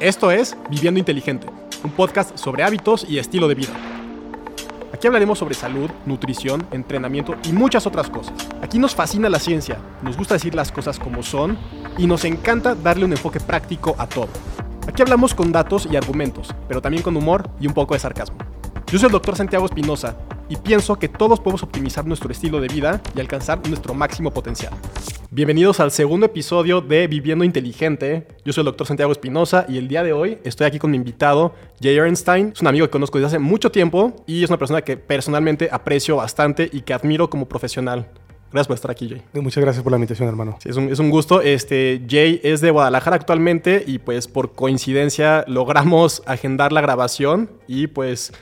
Esto es Viviendo Inteligente, un podcast sobre hábitos y estilo de vida. Aquí hablaremos sobre salud, nutrición, entrenamiento y muchas otras cosas. Aquí nos fascina la ciencia, nos gusta decir las cosas como son y nos encanta darle un enfoque práctico a todo. Aquí hablamos con datos y argumentos, pero también con humor y un poco de sarcasmo. Yo soy el Dr. Santiago Espinosa y pienso que todos podemos optimizar nuestro estilo de vida y alcanzar nuestro máximo potencial. Bienvenidos al segundo episodio de Viviendo Inteligente. Yo soy el Dr. Santiago Espinosa y el día de hoy estoy aquí con mi invitado, Jay Ernstein. Es un amigo que conozco desde hace mucho tiempo y es una persona que personalmente aprecio bastante y que admiro como profesional. Gracias por estar aquí, Jay. Muchas gracias por la invitación, hermano. Sí, es, un, es un gusto. Este, Jay es de Guadalajara actualmente y pues por coincidencia logramos agendar la grabación y pues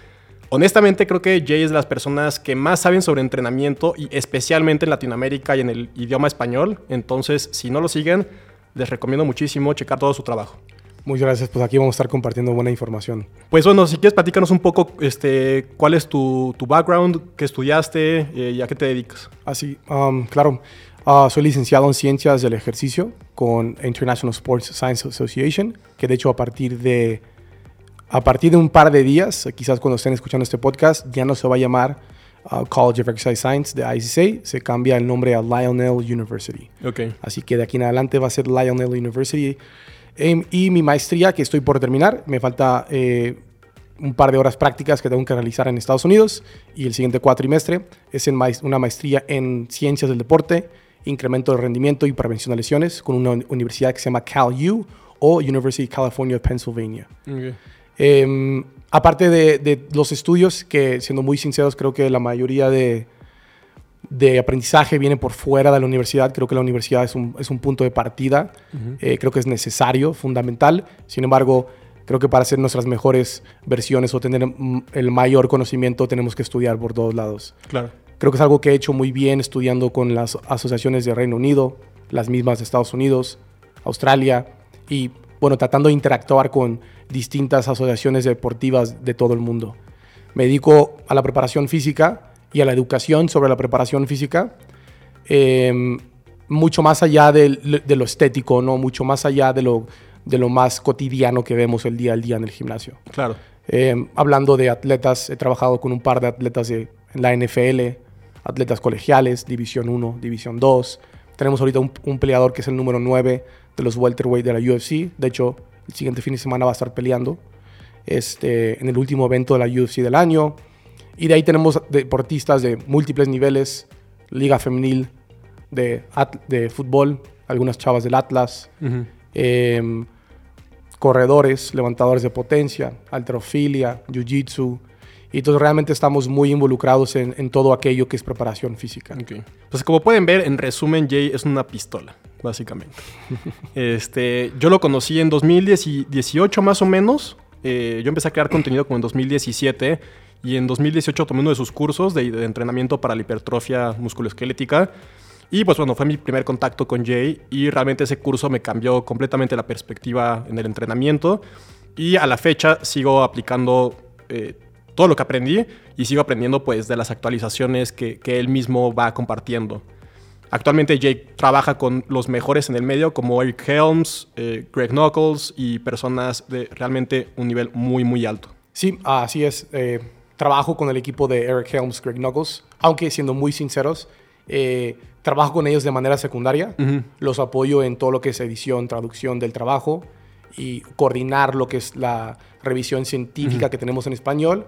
Honestamente creo que Jay es de las personas que más saben sobre entrenamiento y especialmente en Latinoamérica y en el idioma español. Entonces, si no lo siguen, les recomiendo muchísimo checar todo su trabajo. Muchas gracias, pues aquí vamos a estar compartiendo buena información. Pues bueno, si quieres platícanos un poco este, cuál es tu, tu background, qué estudiaste eh, y a qué te dedicas. Así, um, claro. Uh, soy licenciado en Ciencias del Ejercicio con International Sports Science Association, que de hecho a partir de a partir de un par de días, quizás cuando estén escuchando este podcast, ya no se va a llamar uh, College of Exercise Science de ICSA, se cambia el nombre a Lionel University. Okay. Así que de aquí en adelante va a ser Lionel University. Em, y mi maestría, que estoy por terminar, me falta eh, un par de horas prácticas que tengo que realizar en Estados Unidos. Y el siguiente cuatrimestre es en una maestría en Ciencias del Deporte, Incremento de Rendimiento y Prevención de Lesiones con una universidad que se llama CalU o University of California, Pennsylvania. Okay. Em, aparte de, los estudios, que siendo muy sinceros, creo que la mayoría de, de, aprendizaje viene por fuera de la universidad. Creo que la universidad es un, es un punto de partida. Eh, creo que es necesario, fundamental. Sin embargo, creo que para hacer nuestras mejores versiones o tener el mayor conocimiento tenemos que estudiar por todos lados. Claro. Creo que es algo que he hecho muy bien estudiando con las asociaciones de Reino Unido, las mismas de Estados Unidos, Australia y bueno, tratando de interactuar con distintas asociaciones deportivas de todo el mundo. Me dedico a la preparación física y a la educación sobre la preparación física, em, mucho más allá de, lo estético, ¿no? mucho más allá de lo, de lo más cotidiano que vemos el día al día en el gimnasio. Claro. Em, hablando de atletas, he trabajado con un par de atletas de, en la NFL, atletas colegiales, División 1, División 2. Tenemos ahorita un, un peleador que es el número 9 de los welterweight de la UFC. De hecho, el siguiente fin de semana va a estar peleando este, en el último evento de la UFC del año. Y de ahí tenemos deportistas de múltiples niveles, liga femenil de, de fútbol, algunas chavas del Atlas, em, corredores, levantadores de potencia, alterofilia, jiu-jitsu. Y entonces realmente estamos muy involucrados en, todo aquello que es preparación física. Pues como pueden ver, en resumen, Jay es una pistola básicamente. este, yo lo conocí en 2018 más o menos. Eh, yo empecé a crear contenido como en 2017 y en 2018 tomé uno de sus cursos de, entrenamiento para la hipertrofia musculoesquelética. Y pues bueno, fue mi primer contacto con Jay y realmente ese curso me cambió completamente la perspectiva en el entrenamiento. Y a la fecha sigo aplicando eh, todo lo que aprendí y sigo aprendiendo pues de las actualizaciones que, que él mismo va compartiendo. Actualmente Jake trabaja con los mejores en el medio como Eric Helms, eh, Greg Knuckles y personas de realmente un nivel muy, muy alto. Sí, así es. Eh, trabajo con el equipo de Eric Helms, Greg Knuckles, aunque siendo muy sinceros, eh, trabajo con ellos de manera secundaria. Los apoyo en todo lo que es edición, traducción del trabajo y coordinar lo que es la revisión científica que tenemos en español.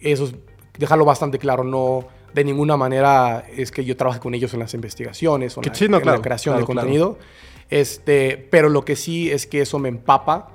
Eso es dejarlo bastante claro, no de ninguna manera es que yo trabaje con ellos en las investigaciones o en, la, creación de contenido. Este, pero lo que sí es que eso me empapa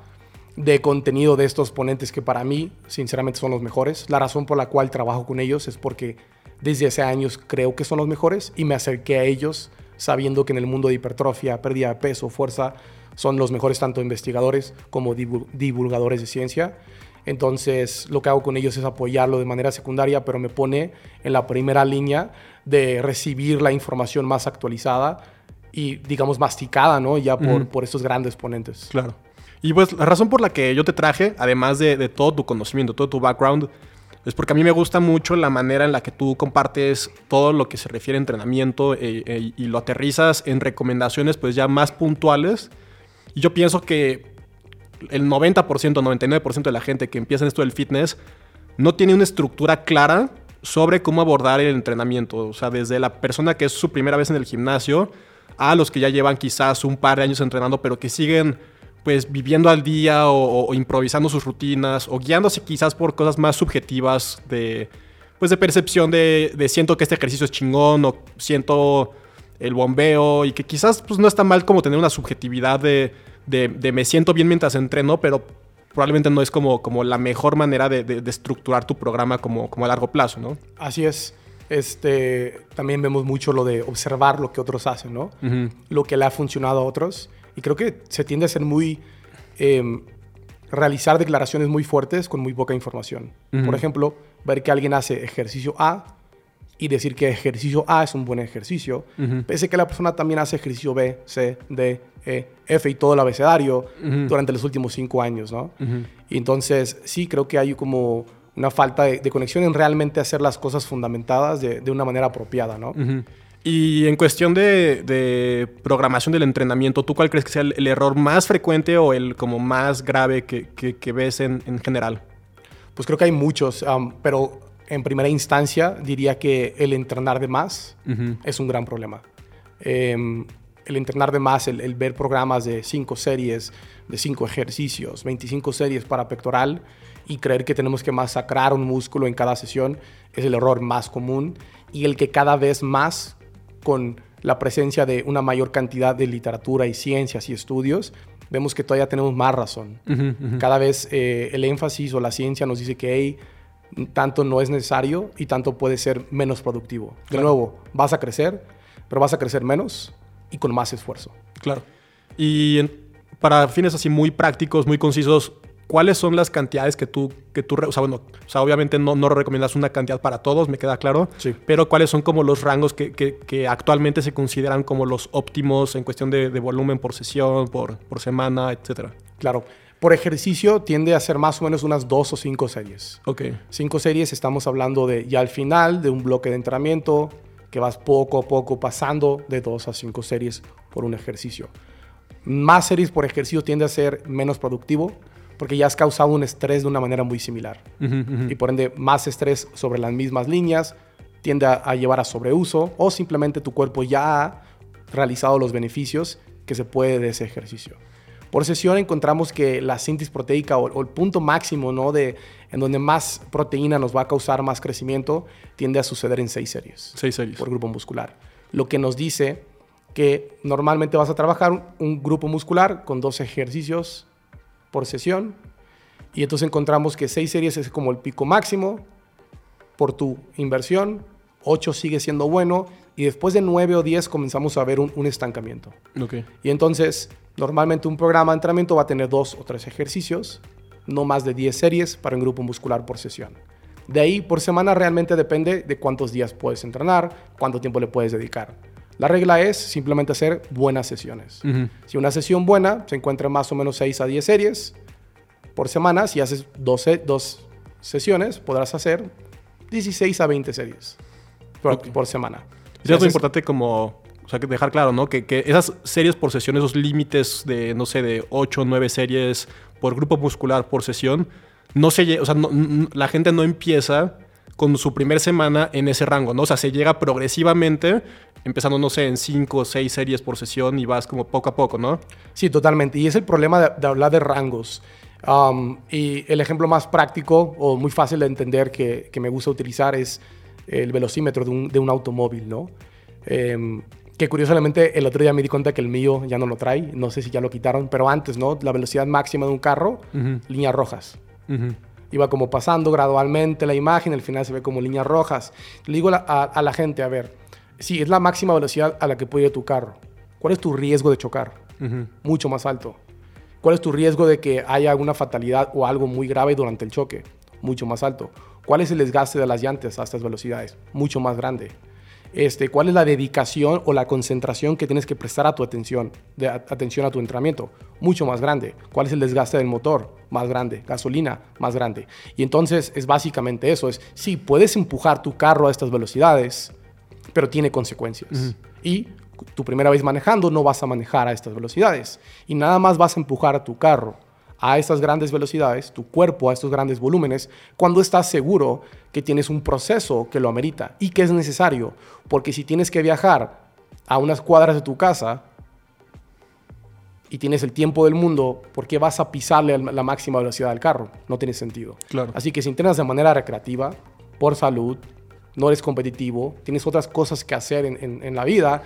de contenido de estos ponentes que para mí, sinceramente, son los mejores. La razón por la cual trabajo con ellos es porque desde hace años creo que son los mejores y me acerqué a ellos sabiendo que en el mundo de hipertrofia, pérdida de peso, fuerza, son los mejores tanto investigadores como divulgadores de ciencia. Entonces, lo que hago con ellos es apoyarlo de manera secundaria, pero me pone en la primera línea de recibir la información más actualizada y, digamos, masticada, ¿no? Ya por, por estos grandes ponentes. Claro. Y pues la razón por la que yo te traje, además de, todo tu conocimiento, todo tu background, es porque a mí me gusta mucho la manera en la que tú compartes todo lo que se refiere a entrenamiento eh, eh, y lo aterrizas en recomendaciones pues ya más puntuales. Y yo pienso que el 90%, 99% de la gente que empieza en esto del fitness no tiene una estructura clara sobre cómo abordar el entrenamiento. O sea, desde la persona que es su primera vez en el gimnasio a los que ya llevan quizás un par de años entrenando, pero que siguen pues viviendo al día o, improvisando sus rutinas o guiándose quizás por cosas más subjetivas de pues de percepción de, de siento que este ejercicio es chingón o siento el bombeo y que quizás pues no está mal como tener una subjetividad de, de, me siento bien mientras entreno, pero probablemente no es como, como la mejor manera de, de, estructurar tu programa como, como a largo plazo, ¿no? Así es. Este, también vemos mucho lo de observar lo que otros hacen, ¿no? Lo que le ha funcionado a otros y creo que se tiende a ser muy... Em, realizar declaraciones muy fuertes con muy poca información. Por ejemplo, ver que alguien hace ejercicio A y decir que ejercicio A es un buen ejercicio, pese a que la persona también hace ejercicio B, C, D, E, F y todo el abecedario durante los últimos cinco años, ¿no? Y entonces, sí, creo que hay como una falta de, conexión en realmente hacer las cosas fundamentadas de, de una manera apropiada, ¿no? Y en cuestión de, programación del entrenamiento, ¿tú cuál crees que sea el, error más frecuente o el como más grave que, ves en, general? Pues creo que hay muchos, pero en primera instancia diría que el entrenar de más es un gran problema. Em, el entrenar de más, el, el, ver programas de cinco series, de cinco ejercicios, 25 series para pectoral y creer que tenemos que masacrar un músculo en cada sesión es el error más común y el que cada vez más con la presencia de una mayor cantidad de literatura y ciencias y estudios, vemos que todavía tenemos más razón. Cada vez eh, el énfasis o la ciencia nos dice que tanto no es necesario y tanto puede ser menos productivo. De nuevo, vas a crecer, pero vas a crecer menos y con más esfuerzo. Claro. Y para fines así muy prácticos, muy concisos, ¿Cuáles son las cantidades que tú, que tú, o sea, bueno, o sea, obviamente no, no recomiendas una cantidad para todos, me queda claro, sí. pero cuáles son como los rangos que, que, actualmente se consideran como los óptimos en cuestión de, de volumen por sesión, por, por semana, etcétera? Claro. Por ejercicio tiende a ser más o menos unas dos o cinco series. Ok. Cinco series estamos hablando de ya al final de un bloque de entrenamiento que vas poco a poco pasando de dos a cinco series por un ejercicio. Más series por ejercicio tiende a ser menos productivo porque ya has causado un estrés de una manera muy similar. Y por ende, más estrés sobre las mismas líneas tiende a, llevar a sobreuso o simplemente tu cuerpo ya ha realizado los beneficios que se puede de ese ejercicio. Por sesión encontramos que la síntesis proteica o, el punto máximo ¿no? de, en donde más proteína nos va a causar más crecimiento tiende a suceder en seis series. Seis series. Por grupo muscular. Lo que nos dice que normalmente vas a trabajar un, un grupo muscular con dos ejercicios por sesión. Y entonces encontramos que 6 series es como el pico máximo por tu inversión, 8 sigue siendo bueno y después de 9 o 10 comenzamos a ver un, estancamiento. Okay. Y entonces normalmente un programa de entrenamiento va a tener 2 o 3 ejercicios, no más de 10 series para un grupo muscular por sesión. De ahí por semana realmente depende de cuántos días puedes entrenar, cuánto tiempo le puedes dedicar. La regla es simplemente hacer buenas sesiones. Si una sesión buena se encuentra más o menos 6 a 10 series por semana, si haces 12, dos sesiones, podrás hacer 16 a 20 series por, semana. Es algo importante como o sea, dejar claro, ¿no? Que, que, esas series por sesión, esos límites de, no sé, de 8 o 9 series por grupo muscular por sesión, no se, o sea, la gente no empieza con su primer semana en ese rango, ¿no? O sea, se llega progresivamente, empezando, no sé, en cinco o seis series por sesión y vas como poco a poco, ¿no? Sí, totalmente. Y es el problema de, hablar de rangos. Um, y el ejemplo más práctico o muy fácil de entender que, me gusta utilizar es el velocímetro de un, automóvil, ¿no? Em, que curiosamente el otro día me di cuenta que el mío ya no lo trae, no sé si ya lo quitaron, pero antes, ¿no? La velocidad máxima de un carro, líneas rojas iba como pasando gradualmente la imagen, al final se ve como líneas rojas. Le digo a, la gente, a ver, si es la máxima velocidad a la que puede ir tu carro, ¿cuál es tu riesgo de chocar? Mucho más alto. ¿Cuál es tu riesgo de que haya alguna fatalidad o algo muy grave durante el choque? Mucho más alto. ¿Cuál es el desgaste de las llantas a estas velocidades? Mucho más grande. Este, cuál es la dedicación o la concentración que tienes que prestar a tu atención, de, atención a tu entrenamiento, mucho más grande. ¿Cuál es el desgaste del motor? Más grande. Gasolina, más grande. Y entonces es básicamente eso, es, sí, puedes empujar tu carro a estas velocidades, pero tiene consecuencias. Y tu primera vez manejando no vas a manejar a estas velocidades. Y nada más vas a empujar a tu carro a estas grandes velocidades, tu cuerpo a estos grandes volúmenes, cuando estás seguro que tienes un proceso que lo amerita y que es necesario. Porque si tienes que viajar a unas cuadras de tu casa y tienes el tiempo del mundo, ¿por qué vas a pisarle la máxima velocidad del carro? No tiene sentido. Claro. Así que si entrenas de manera recreativa, por salud, no eres competitivo, tienes otras cosas que hacer en, en la vida,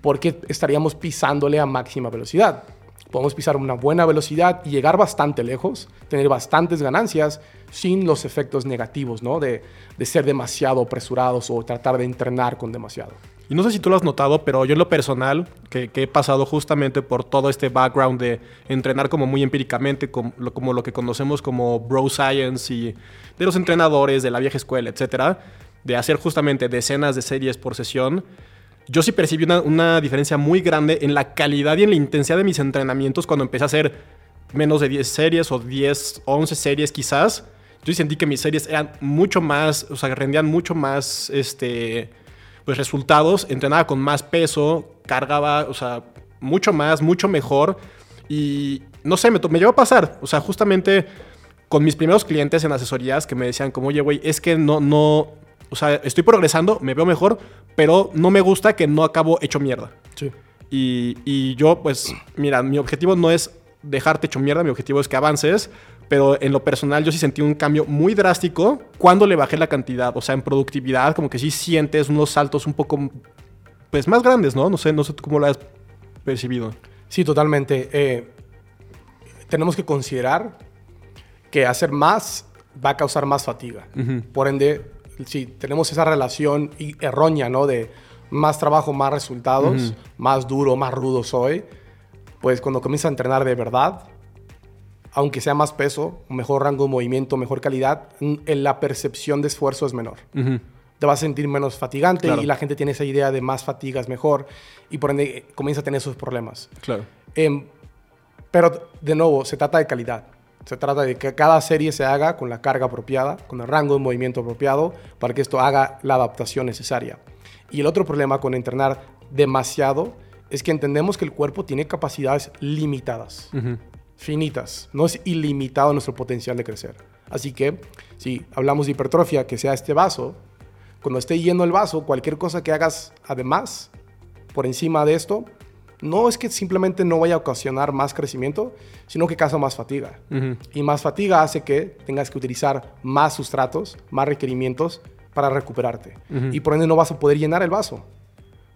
¿por qué estaríamos pisándole a máxima velocidad? Podemos pisar una buena velocidad y llegar bastante lejos, tener bastantes ganancias sin los efectos negativos, ¿no? De, ser demasiado apresurados o tratar de entrenar con demasiado. Y no sé si tú lo has notado, pero yo en lo personal, que, he pasado justamente por todo este background de entrenar como muy empíricamente, como como lo que conocemos como bro science y de los entrenadores de la vieja escuela, etcétera, de hacer justamente decenas de series por sesión, yo sí percibí una, diferencia muy grande en la calidad y en la intensidad de mis entrenamientos cuando empecé a hacer menos de 10 series o 10, 11 series quizás. Yo sentí que mis series eran mucho más, o sea, rendían mucho más este, pues, resultados, entrenaba con más peso, cargaba, o sea, mucho más, mucho mejor. Y no sé, me, me llegó a pasar, o sea, justamente con mis primeros clientes en asesorías que me decían como, oye, güey, es que no, no, o sea, estoy progresando, me veo mejor, pero no me gusta que no acabo hecho mierda. Sí. Y, yo, pues, mira, mi objetivo no es dejarte hecho mierda, mi objetivo es que avances, pero en lo personal yo sí sentí un cambio muy drástico cuando le bajé la cantidad, o sea, en productividad, como que sí sientes unos saltos un poco, pues, más grandes, ¿no? No sé, no sé cómo lo has percibido. Sí, totalmente. Eh, tenemos que considerar que hacer más va a causar más fatiga. Por ende, si tenemos esa relación errónea, ¿no? De más trabajo, más resultados, más duro, más rudo soy, pues cuando comienzas a entrenar de verdad, aunque sea más peso, mejor rango de movimiento, mejor calidad, en la percepción de esfuerzo es menor. Te vas a sentir menos fatigante y la gente tiene esa idea de más fatigas mejor y por ende eh, comienza a tener esos problemas. Claro. Em, pero de nuevo, se trata de calidad. Se trata de que cada serie se haga con la carga apropiada, con el rango de movimiento apropiado, para que esto haga la adaptación necesaria. Y el otro problema con entrenar demasiado es que entendemos que el cuerpo tiene capacidades limitadas, finitas. No es ilimitado nuestro potencial de crecer. Así que si hablamos de hipertrofia, que sea este vaso, cuando esté lleno el vaso, cualquier cosa que hagas además, por encima de esto, no es que simplemente no vaya a ocasionar más crecimiento, sino que causa más fatiga. Y más fatiga hace que tengas que utilizar más sustratos, más requerimientos para recuperarte. Y por ende no vas a poder llenar el vaso.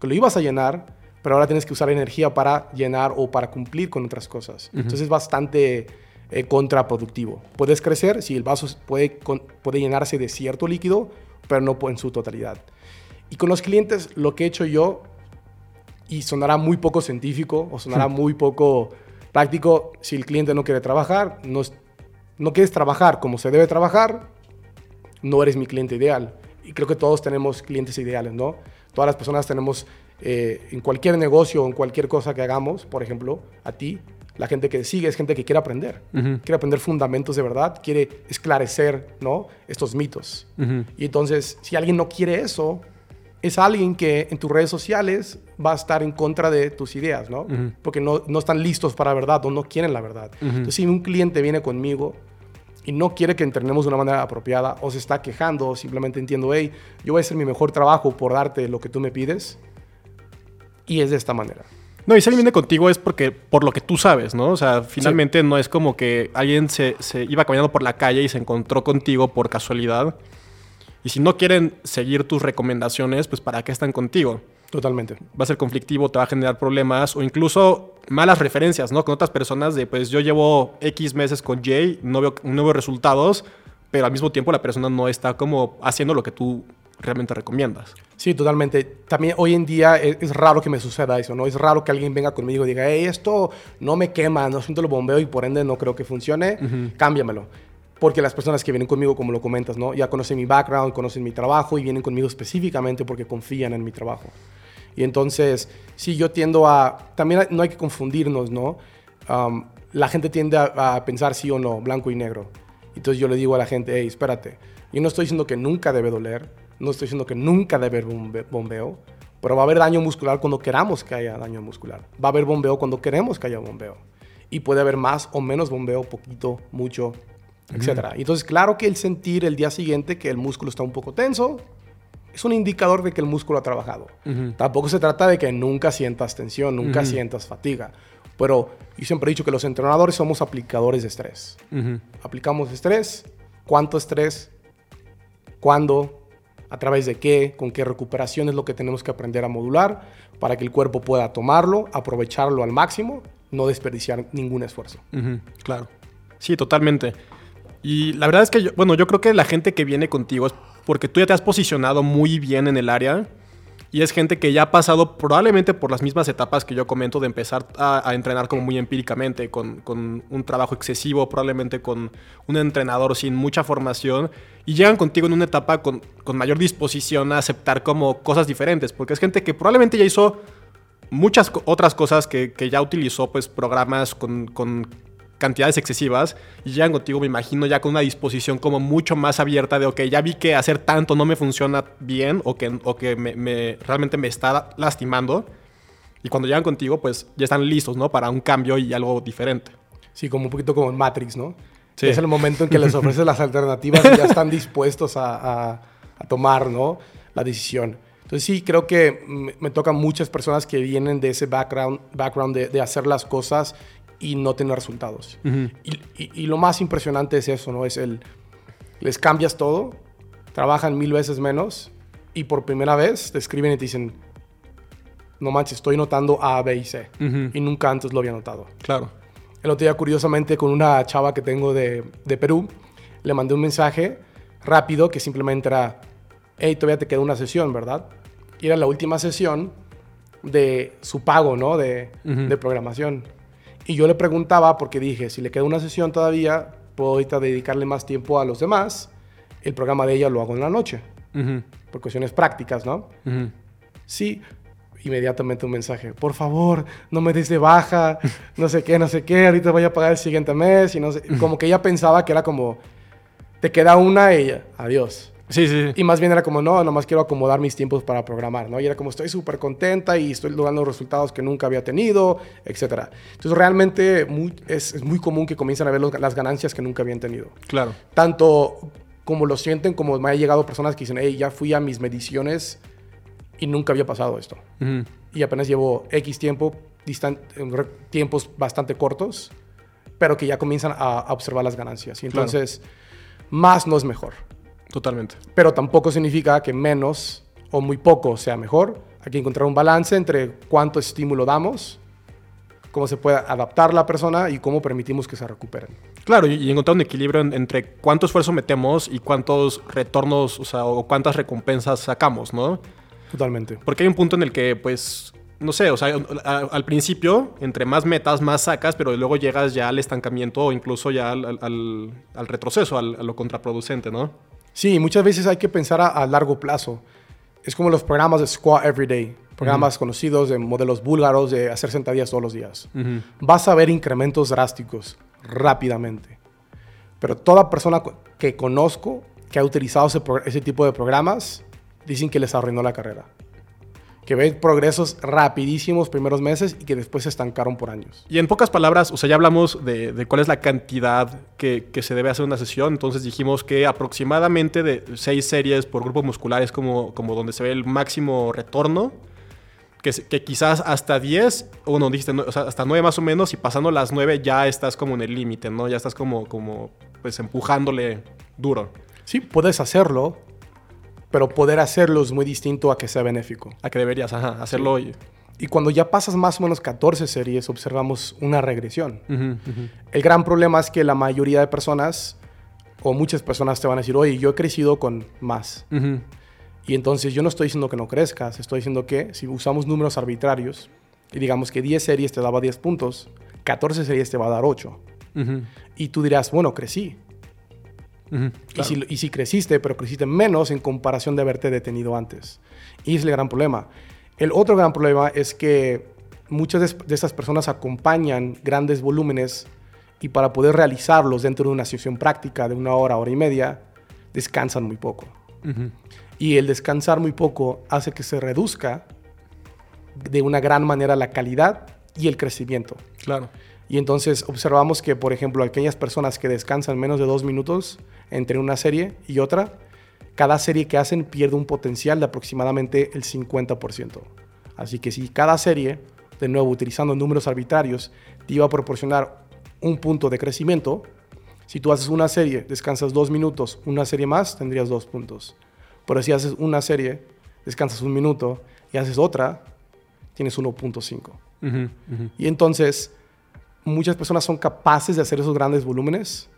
Que lo ibas a llenar, pero ahora tienes que usar energía para llenar o para cumplir con otras cosas. Entonces es bastante eh, contraproductivo. Puedes crecer si el vaso puede, puede llenarse de cierto líquido, pero no en su totalidad. Y con los clientes, lo que he hecho yo y sonará muy poco científico o sonará muy poco práctico si el cliente no quiere trabajar, no, no quieres trabajar como se debe trabajar, no eres mi cliente ideal. Y creo que todos tenemos clientes ideales, ¿no? Todas las personas tenemos eh, en cualquier negocio o en cualquier cosa que hagamos, por ejemplo, a ti, la gente que sigue es gente que quiere aprender, quiere aprender fundamentos de verdad, quiere esclarecer, ¿no? Estos mitos. Y entonces, si alguien no quiere eso, es alguien que en tus redes sociales va a estar en contra de tus ideas, ¿no? Porque no, no, están listos para la verdad o no quieren la verdad. Entonces, si un cliente viene conmigo y no quiere que entrenemos de una manera apropiada o se está quejando o simplemente entiendo, hey, yo voy a hacer mi mejor trabajo por darte lo que tú me pides y es de esta manera. No, y si alguien viene contigo es porque por lo que tú sabes, ¿no? O sea, finalmente no es como que alguien se, se iba caminando por la calle y se encontró contigo por casualidad y si no quieren seguir tus recomendaciones, pues ¿para qué están contigo? Totalmente. Va a ser conflictivo, te va a generar problemas o incluso malas referencias, ¿no? Con otras personas de, pues yo llevo X meses con Jay, no veo, no veo resultados, pero al mismo tiempo la persona no está como haciendo lo que tú realmente recomiendas. Sí, totalmente. También hoy en día es, raro que me suceda eso, ¿no? Es raro que alguien venga conmigo y diga, hey, esto no me quema, no siento el bombeo y por ende no creo que funcione, cámbiamelo porque las personas que vienen conmigo, como lo comentas, ¿no? ya conocen mi background, conocen mi trabajo y vienen conmigo específicamente porque confían en mi trabajo. Y entonces, sí, yo tiendo a, también no hay que confundirnos, ¿no? Um, la gente tiende a, pensar sí o no, blanco y negro. Entonces yo le digo a la gente, hey, espérate, yo no estoy diciendo que nunca debe doler, no estoy diciendo que nunca debe haber bombeo, pero va a haber daño muscular cuando queramos que haya daño muscular. Va a haber bombeo cuando queremos que haya bombeo. y puede haber más o menos bombeo, poquito, mucho, etcétera. Entonces, claro que el sentir el día siguiente que el músculo está un poco tenso es un indicador de que el músculo ha trabajado. Tampoco se trata de que nunca sientas tensión, nunca sientas fatiga. Pero yo siempre he dicho que los entrenadores somos aplicadores de estrés. Aplicamos estrés, cuánto estrés, cuándo, a través de qué, con qué recuperación es lo que tenemos que aprender a modular para que el cuerpo pueda tomarlo, aprovecharlo al máximo, no desperdiciar ningún esfuerzo. Claro. Sí, totalmente. Y la verdad es que, yo, bueno, yo creo que la gente que viene contigo es porque tú ya te has posicionado muy bien en el área y es gente que ya ha pasado probablemente por las mismas etapas que yo comento de empezar a, entrenar como muy empíricamente, con, un trabajo excesivo, probablemente con un entrenador sin mucha formación, y llegan contigo en una etapa con, mayor disposición a aceptar como cosas diferentes, porque es gente que probablemente ya hizo muchas otras cosas que, ya utilizó pues programas con cantidades excesivas y llegan contigo, me imagino, ya con una disposición como mucho más abierta de, ok, ya vi que hacer tanto no me funciona bien o que, o que me, realmente me está lastimando. Y cuando llegan contigo, pues ya están listos, ¿no? Para un cambio y algo diferente. Sí, como un poquito como en Matrix, ¿no? Sí. Es el momento en que les ofreces las alternativas y ya están dispuestos a, a, tomar, ¿no? La decisión. Entonces sí, creo que me, tocan muchas personas que vienen de ese background, background de, de, hacer las cosas y no tener resultados. y, lo más impresionante es eso, ¿no? Es el, les cambias todo, trabajan mil veces menos y por primera vez te escriben y te dicen, no manches, estoy notando A, B y C. Y nunca antes lo había notado. Claro. El otro día, curiosamente, con una chava que tengo de, de Perú, le mandé un mensaje rápido que simplemente era, hey, todavía te queda una sesión, ¿verdad? Y era la última sesión de su pago, ¿no? De, de programación. Y yo le preguntaba, porque dije, si le queda una sesión todavía, puedo ahorita dedicarle más tiempo a los demás. El programa de ella lo hago en la noche, por cuestiones prácticas, ¿no? Sí, inmediatamente un mensaje, por favor, no me des de baja, no sé qué, no sé qué, ahorita voy a pagar el siguiente mes, y no sé, como que ella pensaba que era como, te queda una ella, adiós. Sí, sí. Y más bien era como, no, nomás quiero acomodar mis tiempos para programar, ¿no? Y era como, estoy súper contenta y estoy logrando resultados que nunca había tenido, etc. Entonces, realmente es, muy común que comiencen a ver las ganancias que nunca habían tenido. Claro. Tanto como lo sienten, como me ha llegado personas que dicen, hey, ya fui a mis mediciones y nunca había pasado esto. Y apenas llevo X tiempo, tiempos bastante cortos, pero que ya comienzan a, observar las ganancias. Y entonces, más no es mejor. Totalmente. Pero tampoco significa que menos o muy poco sea mejor. Hay que encontrar un balance entre cuánto estímulo damos, cómo se puede adaptar la persona y cómo permitimos que se recuperen. Claro, y, encontrar un equilibrio entre cuánto esfuerzo metemos y cuántos retornos, o sea, o cuántas recompensas sacamos, ¿no? Totalmente. Porque hay un punto en el que, pues, no sé, o sea, al principio, entre más metas, más sacas, pero luego llegas ya al estancamiento o incluso ya al, al retroceso, a lo contraproducente, ¿no? Sí, muchas veces hay que pensar a, largo plazo. Es como los programas de Squat Everyday, programas conocidos de modelos búlgaros de hacer sentadillas todos los días. Vas a ver incrementos drásticos rápidamente. Pero toda persona que conozco que ha utilizado ese, ese tipo de programas dicen que les arruinó la carrera que ve progresos rapidísimos primeros meses y que después se estancaron por años. Y en pocas palabras, o sea, ya hablamos de, cuál es la cantidad que, se debe hacer una sesión, entonces dijimos que aproximadamente de seis series por grupo muscular es como, como donde se ve el máximo retorno, que, que quizás hasta 10, o no, dijiste, o sea, hasta 9 más o menos, y pasando las 9 ya estás como en el límite, ¿no? Ya estás como, como, pues empujándole duro. Sí, puedes hacerlo, pero poder hacerlo es muy distinto a que sea benéfico. A que deberías hacerlo hoy. Y... cuando ya pasas más o menos 14 series, observamos una regresión. El gran problema es que la mayoría de personas, o muchas personas te van a decir, oye, yo he crecido con más. Y entonces yo no estoy diciendo que no crezcas, estoy diciendo que si usamos números arbitrarios, y digamos que 10 series te daba 10 puntos, 14 series te va a dar 8. Y tú dirás, bueno, crecí y, si, creciste, pero creciste menos en comparación de haberte detenido antes. Y es el gran problema. El otro gran problema es que muchas de, estas personas acompañan grandes volúmenes y para poder realizarlos dentro de una sesión práctica de una hora, hora y media, descansan muy poco. Y el descansar muy poco hace que se reduzca de una gran manera la calidad y el crecimiento. Claro. Y entonces observamos que, por ejemplo, aquellas personas que descansan menos de dos minutos entre una serie y otra, cada serie que hacen pierde un potencial de aproximadamente el 50%. Así que si cada serie, de nuevo utilizando números arbitrarios, te iba a proporcionar un punto de crecimiento, si tú haces una serie, descansas dos minutos, una serie más, tendrías dos puntos. Pero si haces una serie, descansas un minuto y haces otra, tienes 1.5. Y entonces, muchas personas son capaces de hacer esos grandes volúmenes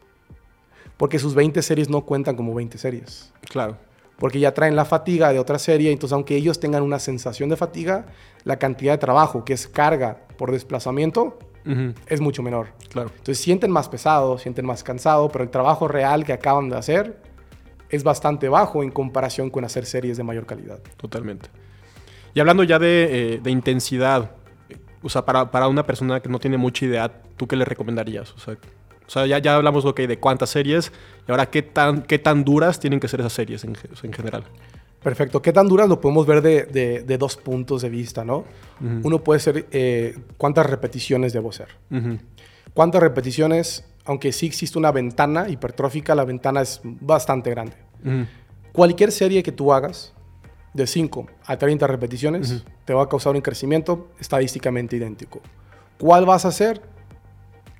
porque sus 20 series no cuentan como 20 series. Claro. Porque ya traen la fatiga de otra serie, entonces aunque ellos tengan una sensación de fatiga, la cantidad de trabajo, que es carga por desplazamiento, es mucho menor. Claro. Entonces sienten más pesado, sienten más cansado, pero el trabajo real que acaban de hacer es bastante bajo en comparación con hacer series de mayor calidad. Totalmente. Y hablando ya de, eh, intensidad, o sea, para, para, una persona que no tiene mucha idea, ¿tú qué le recomendarías? O sea, o sea, ya, ya hablamos okay, de cuántas series y ahora qué tan, qué tan duras tienen que ser esas series en, en general. Perfecto. ¿Qué tan duras lo podemos ver de, de, dos puntos de vista, no? Uno puede ser eh, cuántas repeticiones debo hacer. ¿Cuántas repeticiones? Aunque sí existe una ventana hipertrófica, la ventana es bastante grande. Cualquier serie que tú hagas, de 5 a 30 repeticiones, te va a causar un crecimiento estadísticamente idéntico. ¿Cuál vas a hacer?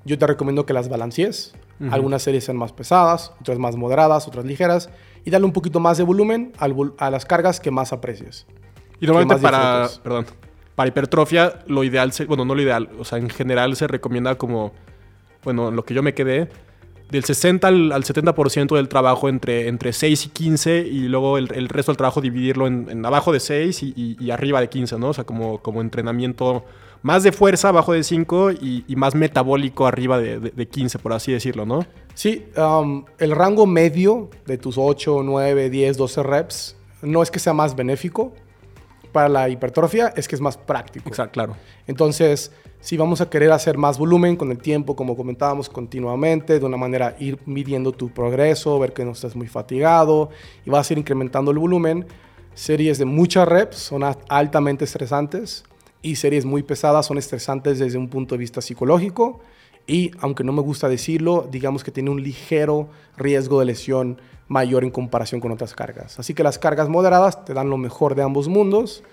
Yo te recomiendo que las balancees. Algunas series sean más pesadas, otras más moderadas, otras ligeras. Y darle un poquito más de volumen a las cargas que más aprecies. Y normalmente para, perdón, para hipertrofia, lo ideal, bueno, no lo ideal, o sea, en general se recomienda como, bueno, lo que yo me quedé, del 60 al, 70% del trabajo entre, entre 6 y 15 y luego el, resto del trabajo dividirlo en, abajo de 6 y, arriba de 15, ¿no? O sea, como, como entrenamiento más de fuerza abajo de 5 y, más metabólico arriba de, 15, por así decirlo, ¿no? Sí, um, el rango medio de tus 8, 9, 10, 12 reps no es que sea más benéfico para la hipertrofia, es que es más práctico. Exacto, claro. Entonces, si vamos a querer hacer más volumen con el tiempo, como comentábamos continuamente, de una manera ir midiendo tu progreso, ver que no estás muy fatigado y vas a ir incrementando el volumen, series de muchas reps son altamente estresantes y series muy pesadas son estresantes desde un punto de vista psicológico y, aunque no me gusta decirlo, digamos que tiene un ligero riesgo de lesión mayor en comparación con otras cargas. Así que las cargas moderadas te dan lo mejor de ambos mundos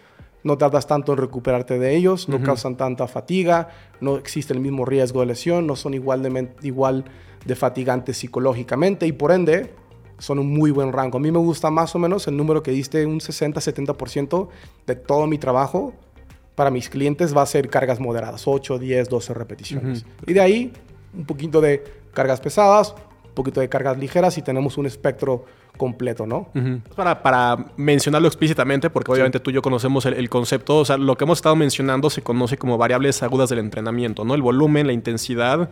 no tardas tanto en recuperarte de ellos, no causan tanta fatiga, no existe el mismo riesgo de lesión, no son igual de, igual de fatigantes psicológicamente y por ende son un muy buen rango. A mí me gusta más o menos el número que diste, un 60-70% de todo mi trabajo para mis clientes va a ser cargas moderadas, 8, 10, 12 repeticiones. Y de ahí un poquito de cargas pesadas, un poquito de cargas ligeras y tenemos un espectro completo, ¿no? para, para, mencionarlo explícitamente, porque obviamente tú y yo conocemos el, concepto, o sea, lo que hemos estado mencionando se conoce como variables agudas del entrenamiento, ¿no? El volumen, la intensidad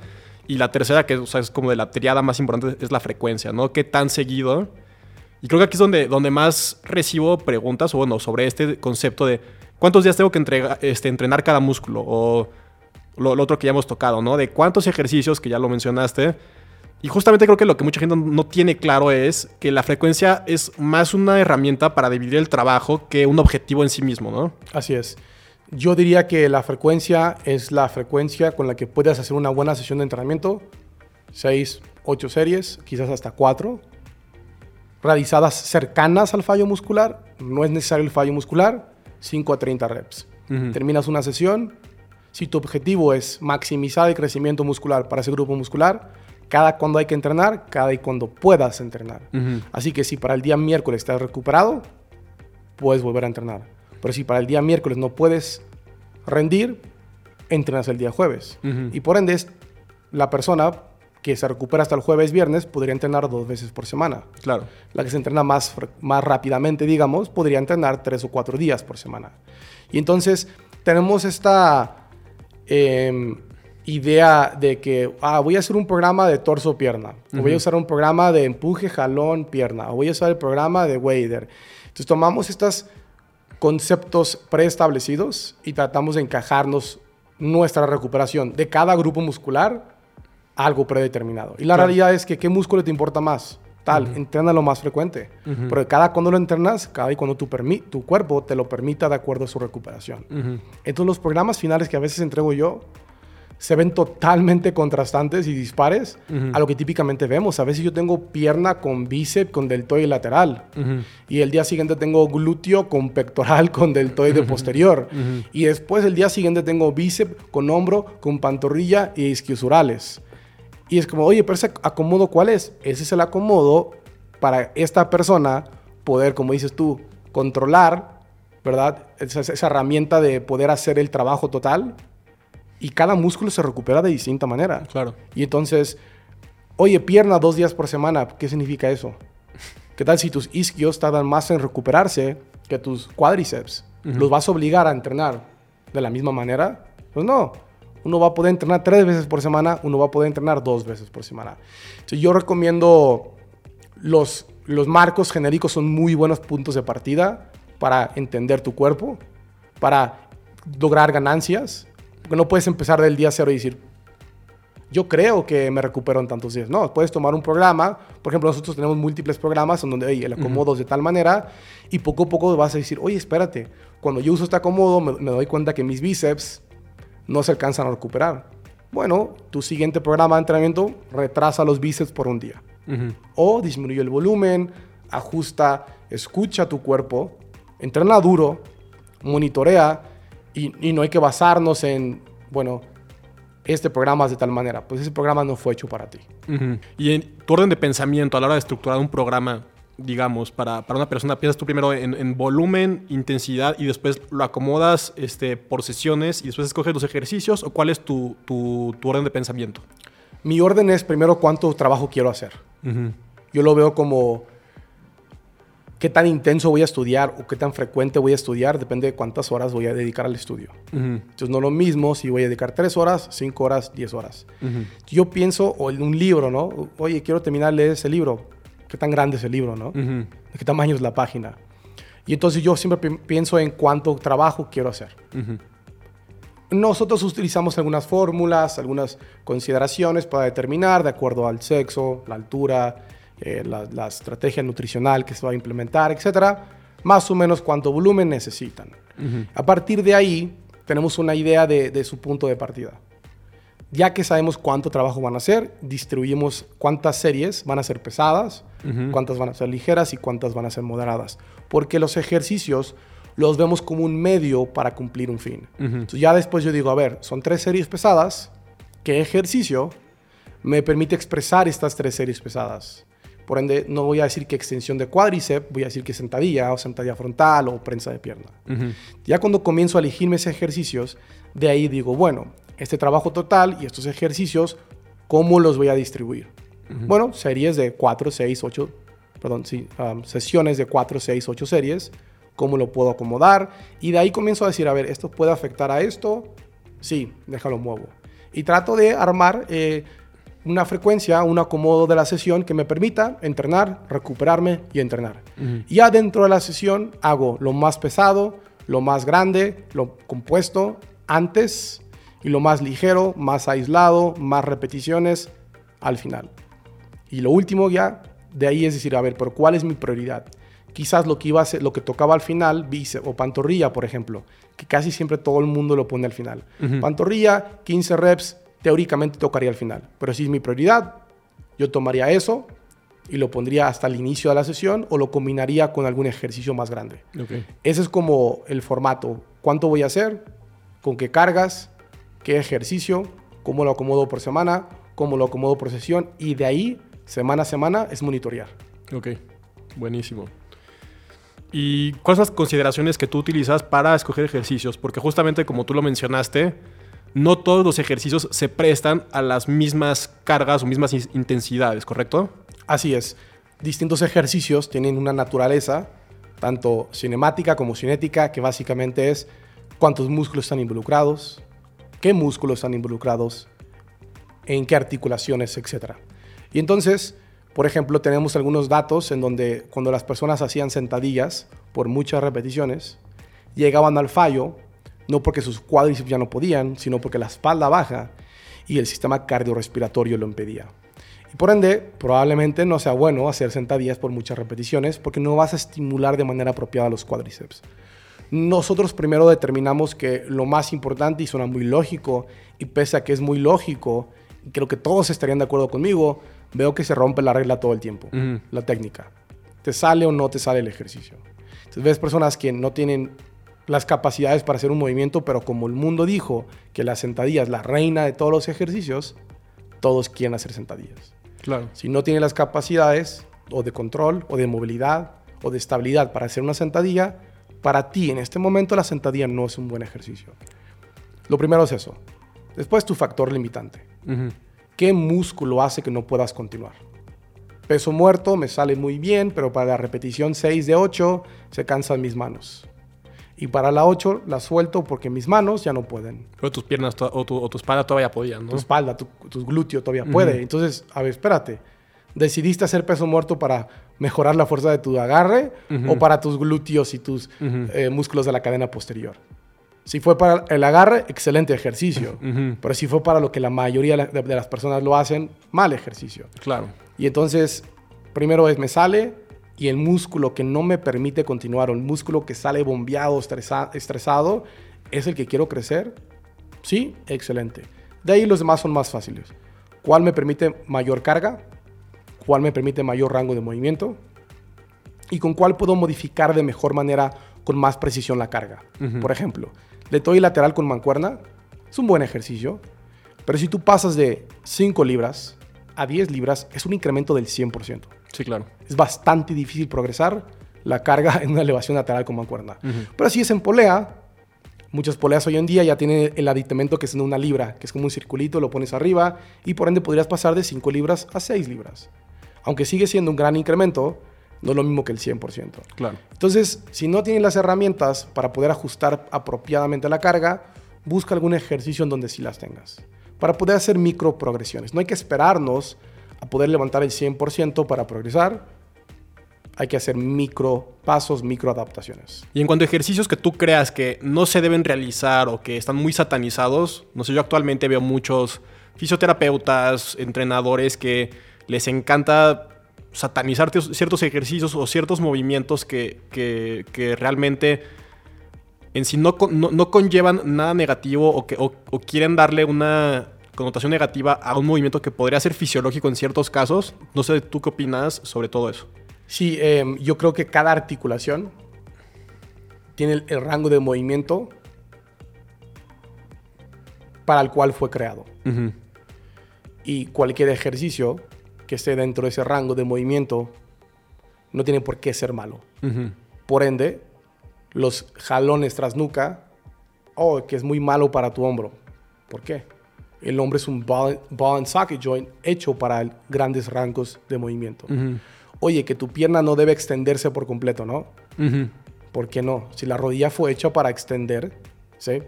y la tercera, que es como de la triada más importante, es la frecuencia, ¿no? ¿Qué tan seguido? Y creo que aquí es donde, donde más recibo preguntas, o bueno, sobre este concepto de cuántos días tengo que este, entrenar cada músculo, o lo, otro que ya hemos tocado, ¿no? De cuántos ejercicios, que ya lo mencionaste, y justamente creo que lo que mucha gente no tiene claro es que la frecuencia es más una herramienta para dividir el trabajo que un objetivo en sí mismo, ¿no? Así es. Yo diría que la frecuencia es la frecuencia con la que puedes hacer una buena sesión de entrenamiento. Seis, ocho series, quizás hasta cuatro. Realizadas cercanas al fallo muscular. No es necesario el fallo muscular. 5 a 30 reps. Terminas una sesión. Si tu objetivo es maximizar el crecimiento muscular para ese grupo muscular, cada cuando hay que entrenar, cada y cuando puedas entrenar. Así que si para el día miércoles estás recuperado, puedes volver a entrenar. Pero si para el día miércoles no puedes rendir, entrenas el día jueves. Y por ende, la persona que se recupera hasta el jueves, viernes, podría entrenar dos veces por semana. Claro. La que se entrena más, más rápidamente, digamos, podría entrenar tres o cuatro días por semana. Y entonces tenemos esta... Em, idea de que ah, voy a hacer un programa de torso-pierna, o voy a usar un programa de empuje, jalón, pierna, o voy a usar el programa de wader. Entonces tomamos estos conceptos preestablecidos y tratamos de encajarnos nuestra recuperación de cada grupo muscular algo predeterminado. Y la realidad es que qué músculo te importa más. Tal, entrena lo más frecuente. Pero cada cuando lo entrenas, cada y cuando tu, tu cuerpo te lo permita de acuerdo a su recuperación. Entonces los programas finales que a veces entrego yo se ven totalmente contrastantes y dispares a lo que típicamente vemos. A veces yo tengo pierna con bíceps con deltoide lateral y el día siguiente tengo glúteo con pectoral con deltoide posterior y después el día siguiente tengo bíceps con hombro, con pantorrilla y isquiosurales. Y es como, oye, pero ese acomodo, ¿cuál es? Ese es el acomodo para esta persona poder, como dices tú, controlar, ¿verdad? Esa, esa herramienta de poder hacer el trabajo total. Y cada músculo se recupera de distinta manera. Claro. Y entonces, oye, pierna dos días por semana, ¿qué significa eso? ¿Qué tal si tus isquios tardan más en recuperarse que tus cuádriceps? Ujú. ¿Los vas a obligar a entrenar de la misma manera? Pues no. Uno va a poder entrenar tres veces por semana, uno va a poder entrenar dos veces por semana. Entonces, yo recomiendo los, los marcos genéricos son muy buenos puntos de partida para entender tu cuerpo, para lograr ganancias, porque no puedes empezar del día cero y decir, yo creo que me recupero en tantos días. No, puedes tomar un programa. Por ejemplo, nosotros tenemos múltiples programas en donde oye, el acomodo es de tal manera y poco a poco vas a decir, oye, espérate, cuando yo uso este acomodo me, me doy cuenta que mis bíceps no se alcanzan a recuperar. Bueno, tu siguiente programa de entrenamiento retrasa los bíceps por un día. O disminuye el volumen, ajusta, escucha tu cuerpo, entrena duro, monitorea y, y no hay que basarnos en, bueno, este programa es de tal manera. Pues ese programa no fue hecho para ti. Y en tu orden de pensamiento a la hora de estructurar un programa, digamos, para, para una persona, piensas tú primero en, en volumen, intensidad y después lo acomodas este, por sesiones y después escoges los ejercicios o cuál es tu, tu- tu orden de pensamiento? Mi orden es primero cuánto trabajo quiero hacer. Ujú. Yo lo veo como qué tan intenso voy a estudiar o qué tan frecuente voy a estudiar, depende de cuántas horas voy a dedicar al estudio. Ujú. Entonces no es lo mismo si voy a dedicar 3 horas, 5 horas, 10 horas. Ujú. Yo pienso, o en un libro, ¿no? Oye, quiero terminar de leer ese libro. ¿Qué tan grande es el libro, no? Ujú. ¿De qué tamaño es la página? Y entonces yo siempre pi- pienso en cuánto trabajo quiero hacer. Nosotros utilizamos algunas fórmulas, algunas consideraciones para determinar, de acuerdo al sexo, la altura, eh, la, la estrategia nutricional que se va a implementar, etcétera, más o menos cuánto volumen necesitan. A partir de ahí, tenemos una idea de, de su punto de partida. Ya que sabemos cuánto trabajo van a hacer, distribuimos cuántas series van a ser pesadas, Cuántas van a ser ligeras y cuántas van a ser moderadas. Porque los ejercicios los vemos como un medio para cumplir un fin. Entonces ya después yo digo, a ver, son tres series pesadas, ¿qué ejercicio me permite expresar estas tres series pesadas? Por ende, no voy a decir que extensión de cuádriceps, voy a decir que sentadilla o sentadilla frontal o prensa de pierna. Ya cuando comienzo a elegirme esos ejercicios, de ahí digo, bueno, este trabajo total y estos ejercicios, ¿cómo los voy a distribuir? Bueno, series de 4, 6, 8, perdón, sí, um, sesiones de 4, 6, 8 series, ¿cómo lo puedo acomodar? Y de ahí comienzo a decir, a ver, ¿esto puede afectar a esto? Sí, déjalo muevo. Y trato de armar eh, una frecuencia, un acomodo de la sesión que me permita entrenar, recuperarme y entrenar. Ujú. Y ya dentro de la sesión hago lo más pesado, lo más grande, lo compuesto antes y lo más ligero, más aislado, más repeticiones al final. Y lo último ya de ahí es decir, a ver, pero ¿cuál es mi prioridad? Quizás lo que iba a ser, lo que tocaba al final, bíceps o pantorrilla, por ejemplo, que casi siempre todo el mundo lo pone al final. Pantorrilla, 15 reps, teóricamente tocaría al final. Pero si es mi prioridad, yo tomaría eso y lo pondría hasta el inicio de la sesión o lo combinaría con algún ejercicio más grande. Ok. Ese es como el formato. ¿Cuánto voy a hacer? ¿Con qué cargas? ¿Qué ejercicio? ¿Cómo lo acomodo por semana? ¿Cómo lo acomodo por sesión? Y de ahí, semana a semana, es monitorear. Ok, buenísimo. ¿Y cuáles son las consideraciones que tú utilizas para escoger ejercicios? Porque justamente como tú lo mencionaste, no todos los ejercicios se prestan a las mismas cargas o mismas in- intensidades, ¿correcto? Así es. Distintos ejercicios tienen una naturaleza, tanto cinemática como cinética, que básicamente es cuántos músculos están involucrados, qué músculos están involucrados, en qué articulaciones, etc. Y entonces, por ejemplo, tenemos algunos datos en donde cuando las personas hacían sentadillas por muchas repeticiones, llegaban al fallo, no porque sus cuádriceps ya no podían, sino porque la espalda baja y el sistema cardiorrespiratorio lo impedía. Y por ende, probablemente no sea bueno hacer sentadillas por muchas repeticiones porque no vas a estimular de manera apropiada los cuádriceps. nosotros primero determinamos que lo más importante y suena muy lógico, y pese a que es muy lógico, y creo que todos estarían de acuerdo conmigo, veo que se rompe la regla todo el tiempo, la técnica. ¿Te sale o no te sale el ejercicio? Entonces ves personas que no tienen las capacidades para hacer un movimiento, pero como el mundo dijo que la sentadilla es la reina de todos los ejercicios, todos quieren hacer sentadillas. Claro. Si no tiene las capacidades o de control o de movilidad o de estabilidad para hacer una sentadilla, para ti en este momento la sentadilla no es un buen ejercicio. Lo primero es eso. Después tu factor limitante. ¿Qué músculo hace que no puedas continuar? Peso muerto me sale muy bien, pero para la repetición 6 de 8 se cansan mis manos. Y para la 8 la suelto porque mis manos ya no pueden. Pero tus piernas o tu, espalda todavía podían, ¿no? Tu espalda, tu, glúteo todavía puede. Entonces, a ver, espérate. ¿Decidiste hacer peso muerto para mejorar la fuerza de tu agarre o para tus glúteos y tus eh, músculos de la cadena posterior? Si fue para el agarre, excelente ejercicio. Pero si fue para lo que la mayoría de, las personas lo hacen, mal ejercicio. Claro. Y entonces, primero es me sale, y el músculo que no me permite continuar o el músculo que sale bombeado, estresado, es el que quiero crecer, sí, excelente. De ahí los demás son más fáciles. ¿Cuál me permite mayor carga? ¿Cuál me permite mayor rango de movimiento? ¿Y con cuál puedo modificar de mejor manera, con más precisión la carga? Por ejemplo, doy lateral con mancuerna es un buen ejercicio, pero si tú pasas de 5 libras a 10 libras, es un incremento del 100%. Sí, claro. Es bastante difícil progresar la carga en una elevación lateral con mancuerna. Pero si es en polea, muchas poleas hoy en día ya tienen el aditamento que es en una libra, que es como un circulito, lo pones arriba y por ende podrías pasar de 5 libras a 6 libras. Aunque sigue siendo un gran incremento, no es lo mismo que el 100%. Claro. Entonces, si no tienes las herramientas para poder ajustar apropiadamente la carga, busca algún ejercicio en donde sí las tengas. Para poder hacer micro progresiones. No hay que esperarnos a poder levantar el 100% para progresar, hay que hacer micro pasos, micro adaptaciones. Y en cuanto a ejercicios que tú creas que no se deben realizar o que están muy satanizados, no sé, yo actualmente veo muchos fisioterapeutas, entrenadores que les encanta satanizar ciertos ejercicios o ciertos movimientos que, que, realmente en sí no, no, conllevan nada negativo o, que, o quieren darle una connotación negativa a un movimiento que podría ser fisiológico en ciertos casos. No sé, ¿tú qué opinas sobre todo eso? Sí, em, yo creo que cada articulación tiene el, rango de movimiento para el cual fue creado. Y cualquier ejercicio que esté dentro de ese rango de movimiento no tiene por qué ser malo. Por ende, los jalones tras nuca, oh, que es muy malo para tu hombro. ¿Por qué? el hombre es un ball, and socket joint hecho para grandes rangos de movimiento. Oye, que tu pierna no debe extenderse por completo, ¿no? ¿Por qué no? Si la rodilla fue hecha para extender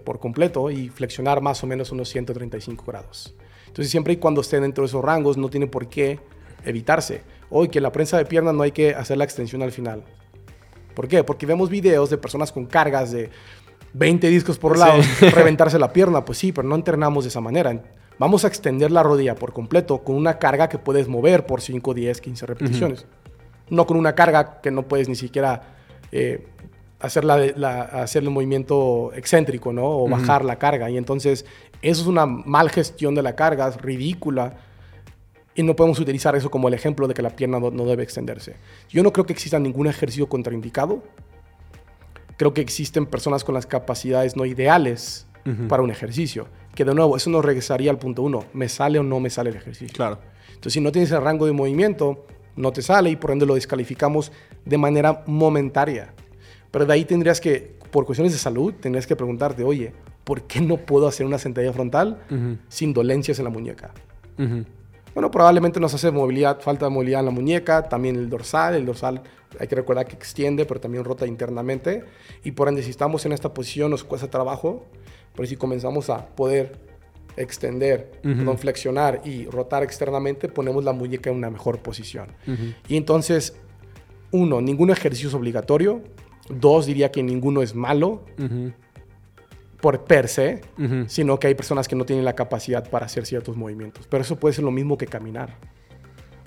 por completo y flexionar más o menos unos 135 grados. Entonces, siempre y cuando esté dentro de esos rangos, no tiene por qué evitarse. Oye, que la prensa de pierna no hay que hacer la extensión al final. ¿Por qué? Porque vemos videos de personas con cargas de 20 discos por lado, reventarse la pierna. Pues sí, pero no entrenamos de esa manera. Vamos a extender la rodilla por completo con una carga que puedes mover por 5, 10, 15 repeticiones. No con una carga que no puedes ni siquiera eh, hacer, la, hacer el movimiento excéntrico, ¿no? O bajar la carga. Y entonces, eso es una mal gestión de la carga, es ridícula. Y no podemos utilizar eso como el ejemplo de que la pierna no, no debe extenderse. Yo no creo que exista ningún ejercicio contraindicado creo que existen personas con las capacidades no ideales para un ejercicio. Que de nuevo, eso nos regresaría al punto uno, ¿me sale o no me sale el ejercicio? Claro. Entonces, si no tienes el rango de movimiento, no te sale y por ende lo descalificamos de manera momentaria. Pero de ahí tendrías que, por cuestiones de salud, tendrías que preguntarte, oye, ¿por qué no puedo hacer una sentadilla frontal sin dolencias en la muñeca? Bueno, probablemente nos hace movilidad, falta de movilidad en la muñeca, también el dorsal. El dorsal hay que recordar que extiende, pero también rota internamente. Y por ende, si estamos en esta posición, nos cuesta trabajo. Pero si comenzamos a poder extender, flexionar y rotar externamente, ponemos la muñeca en una mejor posición. Y entonces, uno, ningún ejercicio es obligatorio. Dos, diría que ninguno es malo por per se, sino que hay personas que no tienen la capacidad para hacer ciertos movimientos. Pero eso puede ser lo mismo que caminar.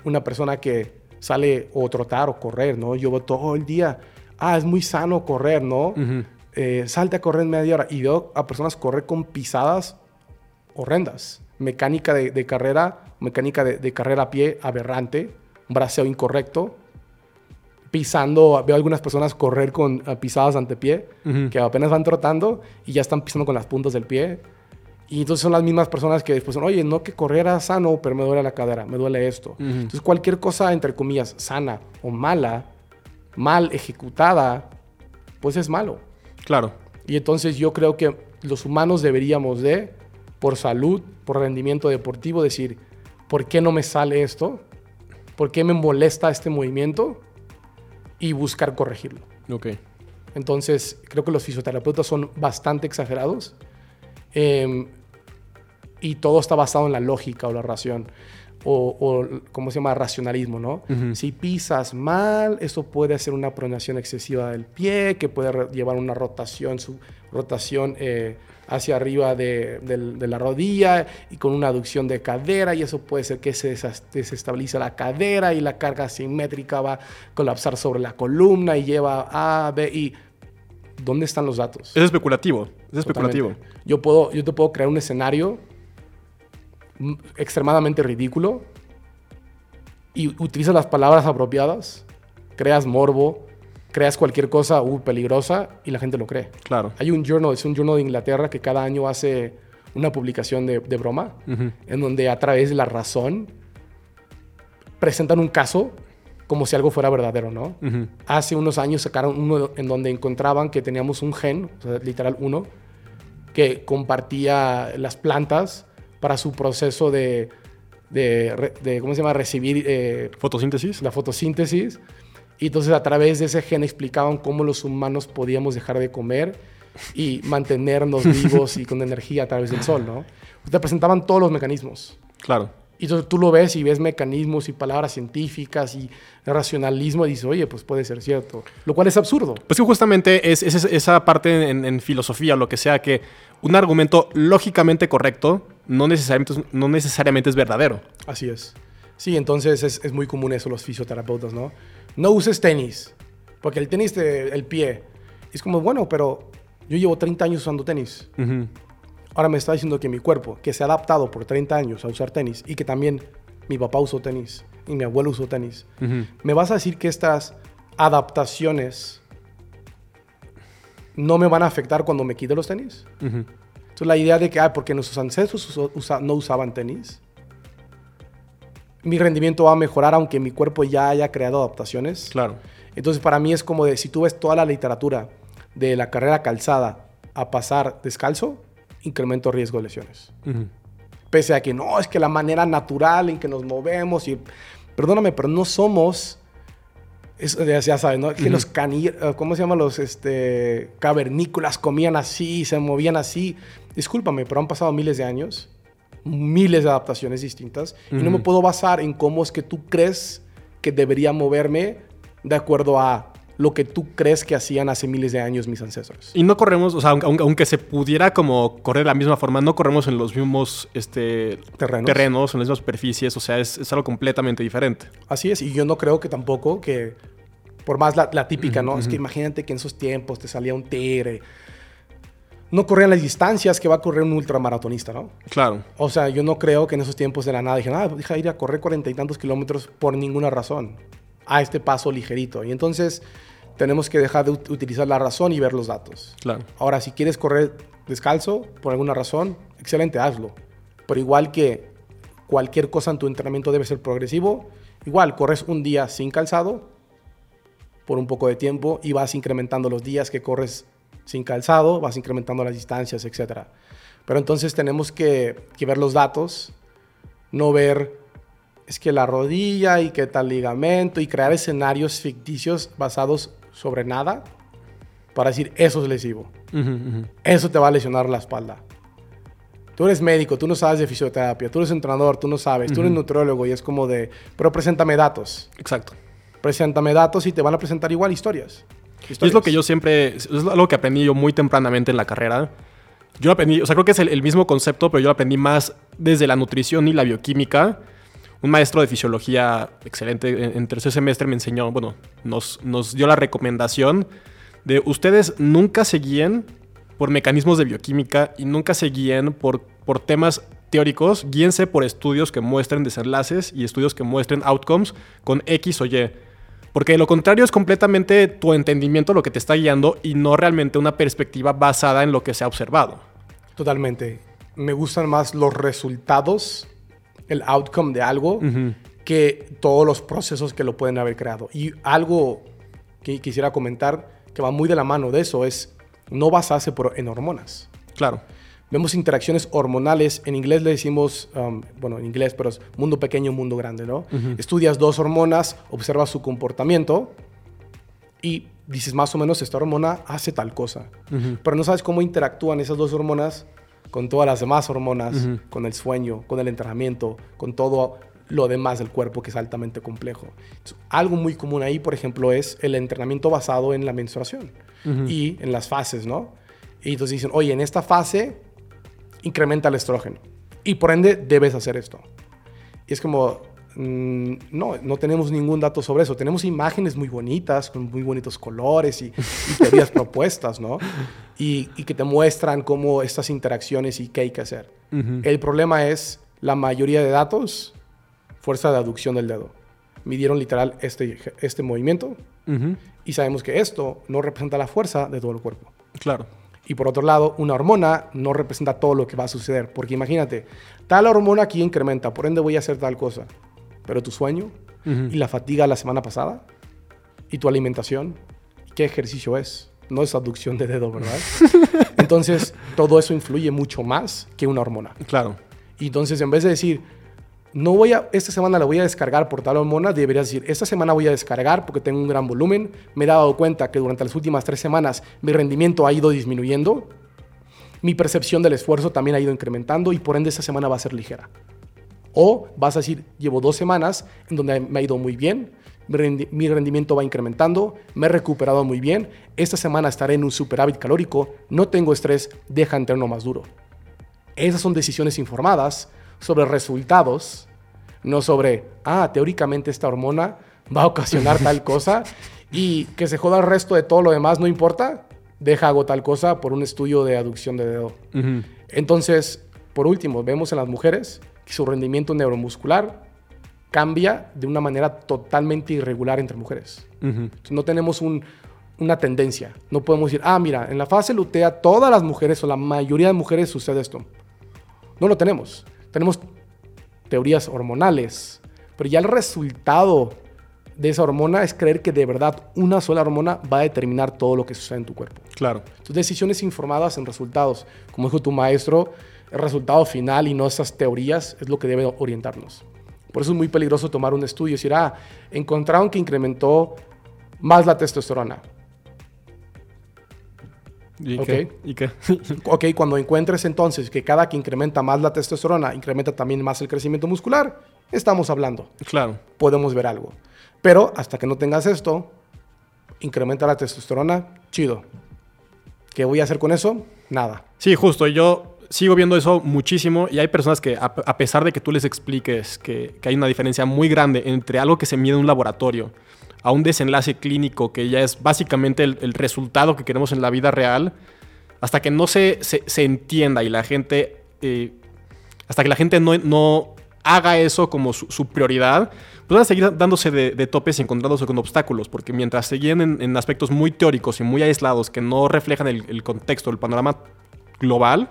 Una persona que sale o trotar o correr, ¿no? Yo todo el día, ah, es muy sano correr, ¿no? eh, salte a correr en media hora. Y veo a personas correr con pisadas horrendas. Mecánica de, carrera, mecánica de, carrera a pie aberrante, braceo incorrecto. Pisando, veo algunas personas correr con pisadas ante pie, que apenas van trotando y ya están pisando con las puntas del pie. Y entonces son las mismas personas que después son, oye, no que corriera sano, pero me duele la cadera, me duele esto. Entonces cualquier cosa, entre comillas, sana o mala, mal ejecutada, pues es malo. Claro. Y entonces yo creo que los humanos deberíamos de, por salud, por rendimiento deportivo, decir, ¿por qué no me sale esto? ¿Por qué me molesta este movimiento? Y buscar corregirlo. Ok. Entonces, creo que los fisioterapeutas son bastante exagerados Em, y todo está basado en la lógica o la ración. O, o ¿cómo se llama? Racionalismo, ¿no? Si pisas mal, eso puede hacer una pronación excesiva del pie, que puede llevar una rotación, su rotación eh, hacia arriba de, la rodilla y con una aducción de cadera, y eso puede ser que se desestabilice la cadera y la carga simétrica va a colapsar sobre la columna y lleva A, B, y ¿dónde están los datos? Es especulativo, es especulativo. Yo, puedo, yo te puedo crear un escenario extremadamente ridículo y utilizas las palabras apropiadas, creas morbo, creas cualquier cosa uh, peligrosa y la gente lo cree. Claro. Hay un journal, es un journal de Inglaterra que cada año hace una publicación de, broma, en donde a través de la razón presentan un caso como si algo fuera verdadero, ¿no? Hace unos años sacaron uno en donde encontraban que teníamos un gen, literal uno, que compartía las plantas para su proceso de, de, ¿cómo se llama? Recibir... Eh, fotosíntesis. La fotosíntesis. Y entonces a través de ese gen explicaban cómo los humanos podíamos dejar de comer y mantenernos vivos y con energía a través del sol, ¿no? Te presentaban todos los mecanismos. Claro. Y entonces tú lo ves y ves mecanismos y palabras científicas y racionalismo y dices, oye, pues puede ser cierto. Lo cual es absurdo. Pues que justamente es, esa parte en, filosofía o lo que sea, que un argumento lógicamente correcto no necesariamente, no necesariamente es verdadero. Así es. Sí, entonces es, muy común eso los fisioterapeutas, ¿no? No uses tenis, porque el tenis, de, el pie, es como, bueno, pero yo llevo 30 años usando tenis. Ahora me está diciendo que mi cuerpo, que se ha adaptado por 30 años a usar tenis y que también mi papá usó tenis y mi abuelo usó tenis, ¿me vas a decir que estas adaptaciones no me van a afectar cuando me quite los tenis? Entonces la idea de que, ah, porque nuestros ancestros no usaban tenis, mi rendimiento va a mejorar aunque mi cuerpo ya haya creado adaptaciones. Claro. Entonces para mí es como de, si tú ves toda la literatura de la carrera calzada a pasar descalzo, incremento riesgo de lesiones. Pese a que no, es que la manera natural en que nos movemos y... Perdóname, pero no somos... ya sabes, ¿no? Que los cani... Eh, ¿Cómo se llaman los este, cavernícolas? Comían así, se movían así. Discúlpame, pero han pasado miles de años. Miles de adaptaciones distintas. Y no me puedo basar en cómo es que tú crees que debería moverme de acuerdo a lo que tú crees que hacían hace miles de años mis ancestros. Y no corremos, o sea, aunque, se pudiera como correr de la misma forma, no corremos en los mismos este, terrenos. en las mismas superficies, o sea, es, algo completamente diferente. Así es, y yo no creo que tampoco que, por más la, típica, ¿no? Es que imagínate que en esos tiempos te salía un tigre. No corrían las distancias que va a correr un ultramaratonista, ¿no? Claro. O sea, yo no creo que en esos tiempos de la nada dijeron, ah, deja ir a correr cuarenta y tantos kilómetros por ninguna razón a este paso ligerito. Y entonces tenemos que dejar de utilizar la razón y ver los datos. Claro. Ahora, si quieres correr descalzo por alguna razón, excelente, hazlo. Pero igual que cualquier cosa en tu entrenamiento debe ser progresivo, igual corres un día sin calzado por un poco de tiempo y vas incrementando los días que corres sin calzado, vas incrementando las distancias, etc. Pero entonces tenemos que, que ver los datos, no ver es que la rodilla y que tal ligamento y crear escenarios ficticios basados sobre nada para decir eso es lesivo. Eso te va a lesionar la espalda. Tú eres médico, tú no sabes de fisioterapia, tú eres entrenador, tú no sabes, tú eres nutriólogo y es como de, pero preséntame datos. Exacto. Preséntame datos y te van a presentar igual historias. Es lo que yo siempre, es algo que aprendí yo muy tempranamente en la carrera. Yo aprendí, o sea, creo que es el, mismo concepto, pero yo lo aprendí más desde la nutrición y la bioquímica un maestro de fisiología excelente en, tercer semestre me enseñó, bueno, nos, nos dio la recomendación de ustedes nunca se guíen por mecanismos de bioquímica y nunca se guíen por, por temas teóricos, guíense por estudios que muestren desenlaces y estudios que muestren outcomes con X o Y. Porque lo contrario es completamente tu entendimiento lo que te está guiando y no realmente una perspectiva basada en lo que se ha observado. Totalmente. Me gustan más los resultados, el outcome de algo, que todos los procesos que lo pueden haber creado. Y algo que quisiera comentar que va muy de la mano de eso es no basarse por, en hormonas. Claro. Vemos interacciones hormonales, en inglés le decimos, um, bueno, en inglés, pero es mundo pequeño, mundo grande, ¿no? Estudias dos hormonas, observas su comportamiento y dices más o menos esta hormona hace tal cosa, pero no sabes cómo interactúan esas dos hormonas con todas las demás hormonas, con el sueño, con el entrenamiento, con todo lo demás del cuerpo que es altamente complejo. algo muy común ahí, por ejemplo, es el entrenamiento basado en la menstruación y en las fases, ¿no? Y entonces dicen, oye, en esta fase incrementa el estrógeno. Y por ende debes hacer esto. Y es como, mm, no, no tenemos ningún dato sobre eso. Tenemos imágenes muy bonitas, con muy bonitos colores y, teorías propuestas, ¿no? Y, que te muestran cómo estas interacciones y qué hay que hacer. El problema es la mayoría de datos, fuerza de aducción del dedo. Midieron literal este, este movimiento y sabemos que esto no representa la fuerza de todo el cuerpo. Claro. Y por otro lado, una hormona no representa todo lo que va a suceder. Porque imagínate, tal hormona aquí incrementa, por ende voy a hacer tal cosa. Pero tu sueño y la fatiga la semana pasada y tu alimentación, ¿qué ejercicio es? No es abducción de dedo, ¿verdad? entonces, todo eso influye mucho más que una hormona. Claro. Y entonces, en vez de decir, no voy a, esta semana la voy a descargar por tal hormona, deberías decir, esta semana voy a descargar porque tengo un gran volumen, me he dado cuenta que durante las últimas tres semanas mi rendimiento ha ido disminuyendo, mi percepción del esfuerzo también ha ido incrementando y por ende esta semana va a ser ligera. O vas a decir, llevo dos semanas en donde me ha ido muy bien, mi rendimiento va incrementando, me he recuperado muy bien, esta semana estaré en un superávit calórico, no tengo estrés, deja entreno más duro. Esas son decisiones informadas sobre resultados, no sobre, ah, teóricamente esta hormona va a ocasionar tal cosa y que se joda el resto de todo lo demás, no importa, deja hago tal cosa por un estudio de aducción de dedo. Entonces, por último, vemos en las mujeres que su rendimiento neuromuscular cambia de una manera totalmente irregular entre mujeres. no tenemos una tendencia. No podemos decir, ah, mira, en la fase lutea todas las mujeres o la mayoría de mujeres sucede esto. No lo tenemos. Tenemos teorías hormonales, pero ya el resultado de esa hormona es creer que de verdad una sola hormona va a determinar todo lo que sucede en tu cuerpo. Claro. Tus decisiones informadas en resultados. Como dijo tu maestro, el resultado final y no esas teorías es lo que debe orientarnos. Por eso es muy peligroso tomar un estudio y decir, ah, encontraron que incrementó más la testosterona. ¿Y qué? ¿Y qué? ok, cuando encuentres entonces que cada que incrementa más la testosterona, incrementa también más el crecimiento muscular, estamos hablando. Claro. Podemos ver algo. Pero hasta que no tengas esto, incrementa la testosterona, chido. ¿Qué voy a hacer con eso? Nada. Sí, justo. Yo sigo viendo eso muchísimo y hay personas que, a, pesar de que tú les expliques que, que hay una diferencia muy grande entre algo que se mide en un laboratorio a un desenlace clínico que ya es básicamente el, resultado que queremos en la vida real, hasta que no se, se, entienda y la gente, eh, hasta que la gente no, no haga eso como su, prioridad, pues van a seguir dándose de, topes y encontrándose con obstáculos, porque mientras siguen en, aspectos muy teóricos y muy aislados que no reflejan el contexto, el panorama global,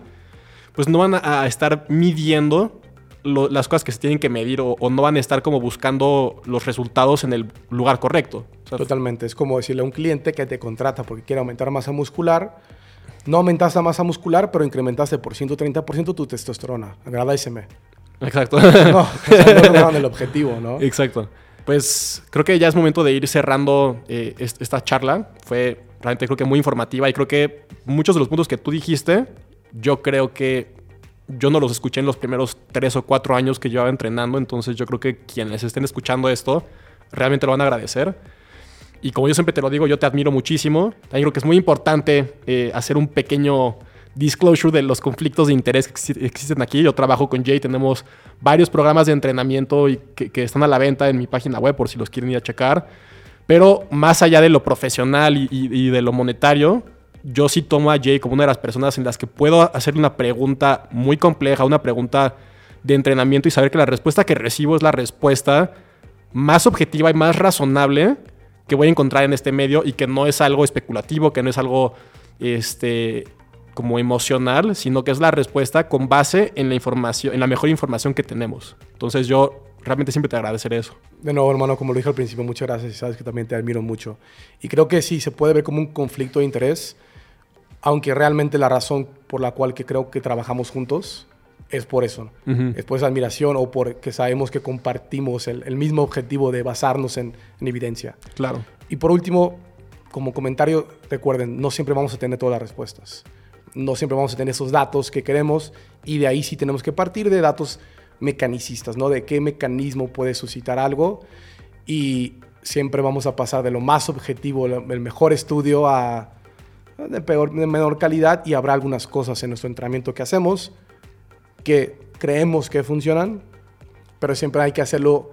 pues no van a estar midiendo las cosas que se tienen que medir o, no van a estar como buscando los resultados en el lugar correcto. Totalmente. Es como decirle a un cliente que te contrata porque quiere aumentar masa muscular. No aumentaste la masa muscular, pero incrementaste por 130% tu testosterona. Agradeceme. Exacto. No, no el objetivo, ¿no? Exacto. Pues creo que ya es momento de ir cerrando eh, esta charla. Fue realmente creo que muy informativa y creo que muchos de los puntos que tú dijiste, yo creo que yo no los escuché en los primeros tres o cuatro años que llevaba entrenando, entonces yo creo que quienes estén escuchando esto realmente lo van a agradecer. Y como yo siempre te lo digo, yo te admiro muchísimo. También creo que es muy importante eh, hacer un pequeño disclosure de los conflictos de interés que existen aquí. Yo trabajo con Jay, tenemos varios programas de entrenamiento y que, que, están a la venta en mi página web por si los quieren ir a checar. Pero más allá de lo profesional y, y de lo monetario, yo sí tomo a Jay como una de las personas en las que puedo hacer una pregunta muy compleja, una pregunta de entrenamiento y saber que la respuesta que recibo es la respuesta más objetiva y más razonable que voy a encontrar en este medio y que no es algo especulativo, que no es algo este, como emocional, sino que es la respuesta con base en la información, en la mejor información que tenemos. Entonces yo realmente siempre te agradeceré eso. De nuevo, hermano, como lo dije al principio, muchas gracias y sabes que también te admiro mucho. Y creo que sí, se puede ver como un conflicto de interés, aunque realmente la razón por la cual que creo que trabajamos juntos es por eso. Es por esa admiración o porque sabemos que compartimos el, mismo objetivo de basarnos en, evidencia. Claro. Y por último, como comentario, recuerden, no siempre vamos a tener todas las respuestas. No siempre vamos a tener esos datos que queremos y de ahí sí tenemos que partir de datos mecanicistas, ¿no? De qué mecanismo puede suscitar algo y siempre vamos a pasar de lo más objetivo, el mejor estudio a de, peor, de menor calidad y habrá algunas cosas en nuestro entrenamiento que hacemos que creemos que funcionan, pero siempre hay que hacerlo,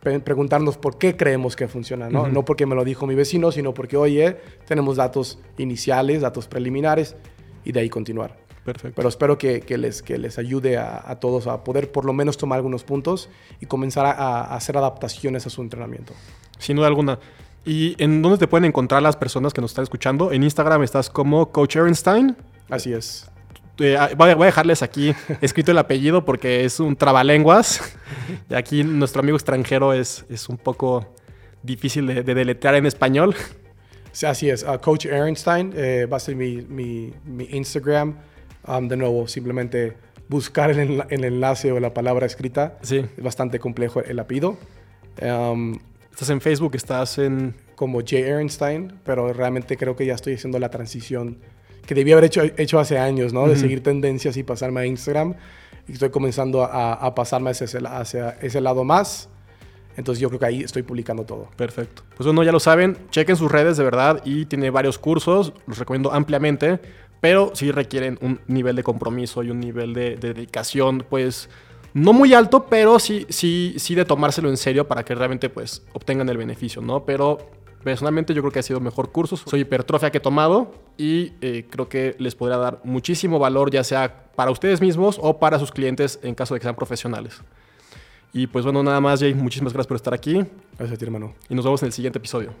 preguntarnos por qué creemos que funcionan, ¿no? No porque me lo dijo mi vecino, sino porque, oye, tenemos datos iniciales, datos preliminares, y de ahí continuar. Perfecto. Pero espero que, que les, que les ayude a, todos a poder por lo menos tomar algunos puntos y comenzar a, a, hacer adaptaciones a su entrenamiento. Sin duda alguna. ¿Y en dónde te pueden encontrar las personas que nos están escuchando? En Instagram estás como Coach Ehrenstein. Así es. Eh, ah, voy a dejarles aquí escrito el apellido porque es un trabalenguas. Y aquí nuestro amigo extranjero es, es un poco difícil de, deletrear en español. Sí, así es. Uh, Coach Ehrenstein eh, va a ser mi, mi, mi Instagram. Um, de nuevo, simplemente buscar el, el, enlace o la palabra escrita. Sí. Es bastante complejo el apellido. Um, estás en Facebook, estás en... Como Jay Ehrenstein, pero realmente creo que ya estoy haciendo la transición que debía haber hecho, hecho hace años, ¿no? De seguir tendencias y pasarme a Instagram. Y estoy comenzando a, a pasarme hacia ese, hacia ese lado más. Entonces yo creo que ahí estoy publicando todo. Perfecto. Pues bueno, ya lo saben, chequen sus redes de verdad y tiene varios cursos, los recomiendo ampliamente, pero sí requieren un nivel de compromiso y un nivel de, de dedicación, pues no muy alto, pero sí, sí, sí de tomárselo en serio para que realmente pues obtengan el beneficio, ¿no? Pero Personalmente yo creo que ha sido mejor curso. Soy hipertrofia que he tomado y eh, creo que les podrá dar muchísimo valor, ya sea para ustedes mismos o para sus clientes en caso de que sean profesionales. Y pues bueno, nada más, Jay. Muchísimas gracias por estar aquí. Gracias a ti, hermano. Y nos vemos en el siguiente episodio.